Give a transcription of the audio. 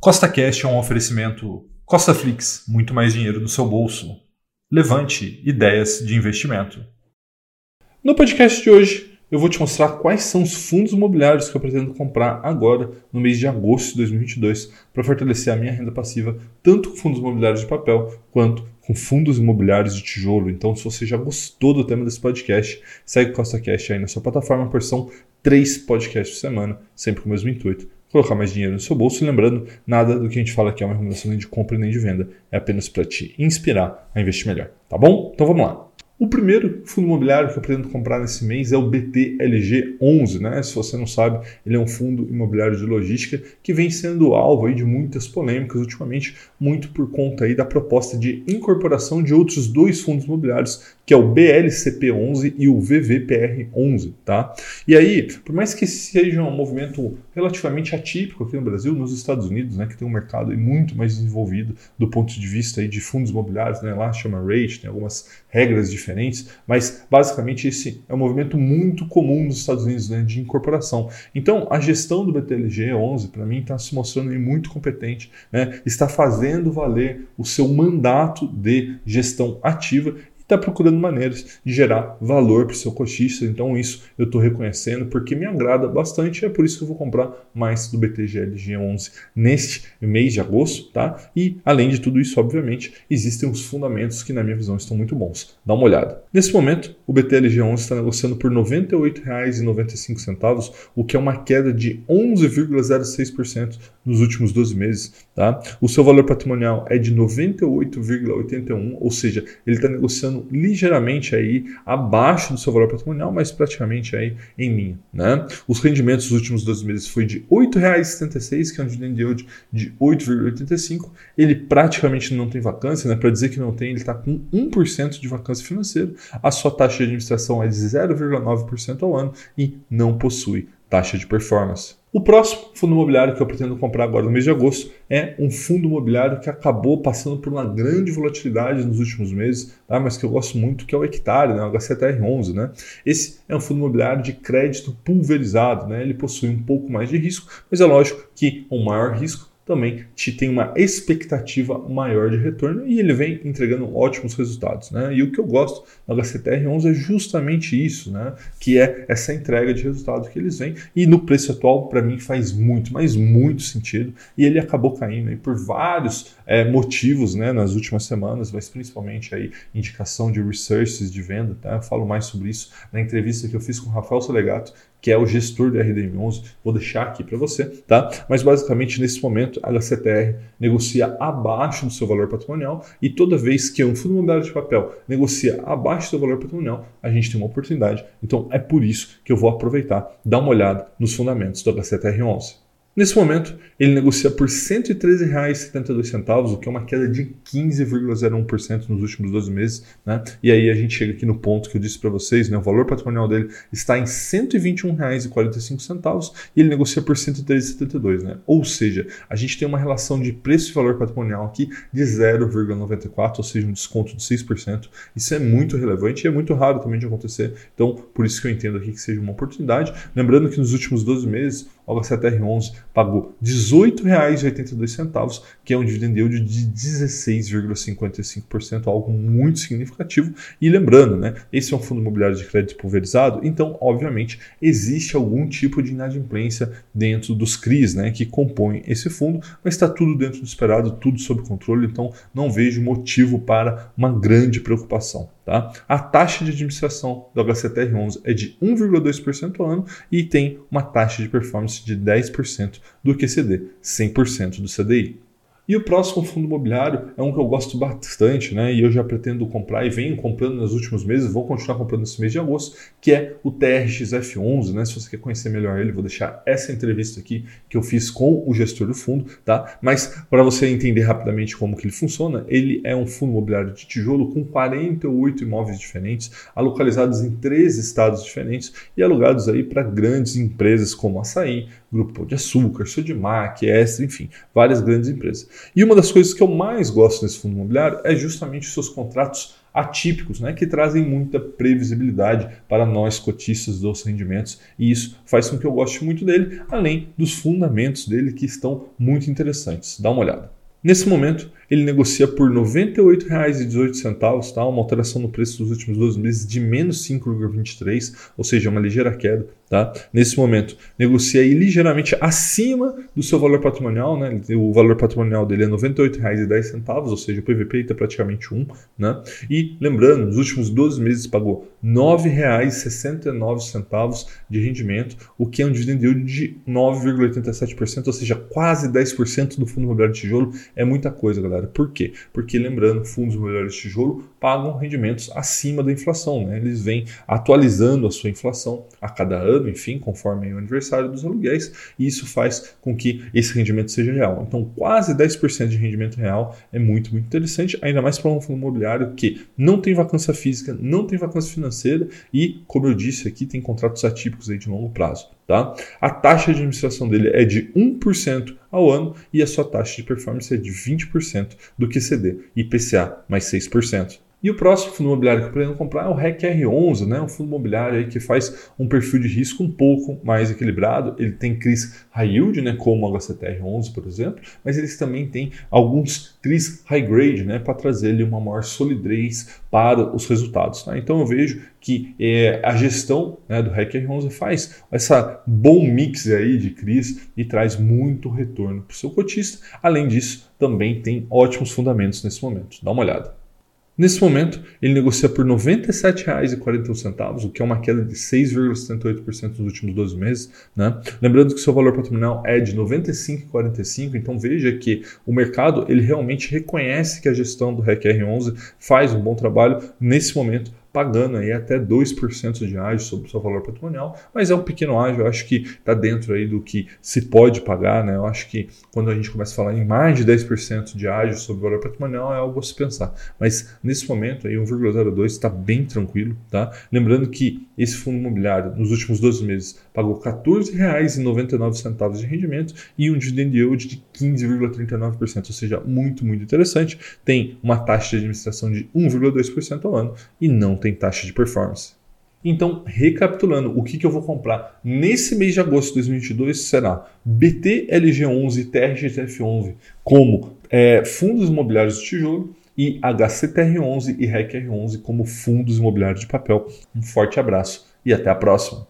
Costa Cash é um oferecimento Costa Flix, muito mais dinheiro no seu bolso. Levante ideias de investimento. No podcast de hoje, eu vou te mostrar quais são os fundos imobiliários que eu pretendo comprar agora, no mês de agosto de 2022, para fortalecer a minha renda passiva, tanto com fundos imobiliários de papel quanto com fundos imobiliários de tijolo. Então, se você já gostou do tema desse podcast, segue o Costa Cash aí na sua plataforma, por são três podcasts por semana, sempre com o mesmo intuito colocar mais dinheiro no seu bolso. lembrando, nada do que a gente fala aqui é uma recomendação nem de compra nem de venda. É apenas para te inspirar a investir melhor. Tá bom? Então vamos lá. O primeiro fundo imobiliário que eu pretendo comprar nesse mês é o BTLG11, né? Se você não sabe, ele é um fundo imobiliário de logística que vem sendo alvo aí de muitas polêmicas ultimamente, muito por conta aí da proposta de incorporação de outros dois fundos imobiliários, que é o BLCP11 e o VVPR11, tá? E aí, por mais que seja um movimento relativamente atípico aqui no Brasil, nos Estados Unidos, né, que tem um mercado muito mais desenvolvido do ponto de vista aí de fundos imobiliários, né? Lá chama rate, tem algumas regras diferentes diferentes, mas basicamente esse é um movimento muito comum nos Estados Unidos né, de incorporação. Então, a gestão do BTLG 11, para mim, está se mostrando muito competente, né, está fazendo valer o seu mandato de gestão ativa está procurando maneiras de gerar valor para o seu coxista. Então, isso eu estou reconhecendo porque me agrada bastante. É por isso que eu vou comprar mais do BTGL G11 neste mês de agosto. Tá? E, além de tudo isso, obviamente, existem os fundamentos que, na minha visão, estão muito bons. Dá uma olhada. Nesse momento, o BTLG 11 está negociando por R$ 98,95, o que é uma queda de 11,06% nos últimos 12 meses. Tá? O seu valor patrimonial é de 98,81, ou seja, ele está negociando ligeiramente aí abaixo do seu valor patrimonial, mas praticamente aí em linha. Né? Os rendimentos dos últimos 12 meses foi de R$ 8,76, que é um dividend yield de 8,85. Ele praticamente não tem vacância, né? para dizer que não tem, ele está com 1% de vacância financeira. A sua taxa de administração é de 0,9% ao ano e não possui taxa de performance. O próximo fundo imobiliário que eu pretendo comprar agora no mês de agosto é um fundo imobiliário que acabou passando por uma grande volatilidade nos últimos meses, tá? mas que eu gosto muito, que é o Hectare, né? o HCTR11. Né? Esse é um fundo imobiliário de crédito pulverizado, né? ele possui um pouco mais de risco, mas é lógico que o maior risco também te tem uma expectativa maior de retorno e ele vem entregando ótimos resultados. Né? E o que eu gosto no HCTR11 é justamente isso, né? que é essa entrega de resultado que eles vêm. E no preço atual, para mim, faz muito, mas muito sentido. E ele acabou caindo aí por vários é, motivos né, nas últimas semanas, mas principalmente aí indicação de researches de venda. Tá? Eu falo mais sobre isso na entrevista que eu fiz com o Rafael Solegato, que é o gestor do RDM11. Vou deixar aqui para você, tá? Mas basicamente nesse momento a HCTR negocia abaixo do seu valor patrimonial e toda vez que um fundo imobiliário de papel negocia abaixo do seu valor patrimonial, a gente tem uma oportunidade. Então é por isso que eu vou aproveitar, dar uma olhada nos fundamentos do HCTR11. Nesse momento, ele negocia por R$ 113,72, o que é uma queda de 15,01% nos últimos 12 meses. Né? E aí a gente chega aqui no ponto que eu disse para vocês, né? o valor patrimonial dele está em R$ 121,45 e ele negocia por R$ 113,72. Né? Ou seja, a gente tem uma relação de preço e valor patrimonial aqui de 0,94, ou seja, um desconto de 6%. Isso é muito relevante e é muito raro também de acontecer. Então, por isso que eu entendo aqui que seja uma oportunidade. Lembrando que nos últimos 12 meses, o HCTR11 pagou R$ 18,82, que é um dividend yield de 16,55%, algo muito significativo. E lembrando, né, esse é um fundo imobiliário de crédito pulverizado, então, obviamente, existe algum tipo de inadimplência dentro dos CRIs né, que compõem esse fundo, mas está tudo dentro do esperado, tudo sob controle, então não vejo motivo para uma grande preocupação. Tá? A taxa de administração do HCTR11 é de 1,2% ao ano e tem uma taxa de performance de 10% do QCD, 100% do CDI. E o próximo fundo imobiliário é um que eu gosto bastante, né? E eu já pretendo comprar e venho comprando nos últimos meses, vou continuar comprando nesse mês de agosto, que é o TRXF11, né? Se você quer conhecer melhor ele, vou deixar essa entrevista aqui que eu fiz com o gestor do fundo, tá? Mas para você entender rapidamente como que ele funciona, ele é um fundo imobiliário de tijolo com 48 imóveis diferentes, localizados em três estados diferentes e alugados aí para grandes empresas como Açaí, Grupo de Açúcar, Sodimac, Extra, enfim, várias grandes empresas. E uma das coisas que eu mais gosto nesse fundo imobiliário é justamente os seus contratos atípicos, né, que trazem muita previsibilidade para nós cotistas dos rendimentos, e isso faz com que eu goste muito dele, além dos fundamentos dele que estão muito interessantes. Dá uma olhada. Nesse momento, ele negocia por R$ 98,18, tá? uma alteração no preço dos últimos 12 meses de menos 5,23, ou seja, uma ligeira queda. Tá? Nesse momento, negocia aí ligeiramente acima do seu valor patrimonial. Né? O valor patrimonial dele é R$ 98,10, ou seja, o PVP está praticamente 1. Né? E lembrando, nos últimos 12 meses pagou R$ 9,69 de rendimento, o que é um dividend yield de 9,87%, ou seja, quase 10% do fundo imobiliário de tijolo. É muita coisa, galera Por quê? Porque, lembrando, fundos imobiliários de tijolo pagam rendimentos acima da inflação. Né? Eles vêm atualizando a sua inflação a cada ano, enfim, conforme o aniversário dos aluguéis, e isso faz com que esse rendimento seja real. Então, quase 10% de rendimento real é muito, muito interessante, ainda mais para um fundo imobiliário que não tem vacância física, não tem vacância financeira e, como eu disse aqui, tem contratos atípicos aí de longo prazo. Tá? A taxa de administração dele é de 1% ao ano e a sua taxa de performance é de 20% do QCD, IPCA mais 6%. E o próximo fundo imobiliário que eu pretendo comprar é o REC R11, né? um fundo imobiliário aí que faz um perfil de risco um pouco mais equilibrado. Ele tem CRIs high yield, né? como o HCTR11, por exemplo, mas eles também têm alguns CRIs high grade né? para trazer ali uma maior solidez para os resultados. Tá? Então eu vejo que é, a gestão né, do REC R11 faz essa bom mix aí de CRIs e traz muito retorno para o seu cotista. Além disso, também tem ótimos fundamentos nesse momento. Dá uma olhada. Nesse momento, ele negocia por R$ 97,41, o que é uma queda de 6,78% nos últimos 12 meses. Né? Lembrando que seu valor patrimonial é de R$ 95,45, então veja que o mercado ele realmente reconhece que a gestão do REC R11 faz um bom trabalho nesse momento pagando aí até 2% de ágio sobre o seu valor patrimonial, mas é um pequeno ágio, eu acho que está dentro aí do que se pode pagar, né? Eu acho que quando a gente começa a falar em mais de 10% de ágio sobre o valor patrimonial é algo a se pensar. Mas nesse momento aí 1,02 está bem tranquilo, tá? Lembrando que esse fundo imobiliário nos últimos 12 meses pagou R$ 14,99 de rendimento e um dividend yield de 15,39%, ou seja, muito, muito interessante. Tem uma taxa de administração de 1,2% ao ano e não tem taxa de performance. Então, recapitulando, o que, que eu vou comprar nesse mês de agosto de 2022 será BT LG11 e TRGTF11 como é, fundos imobiliários de tijolo e HCTR11 e RECR11 como fundos imobiliários de papel. Um forte abraço e até a próxima!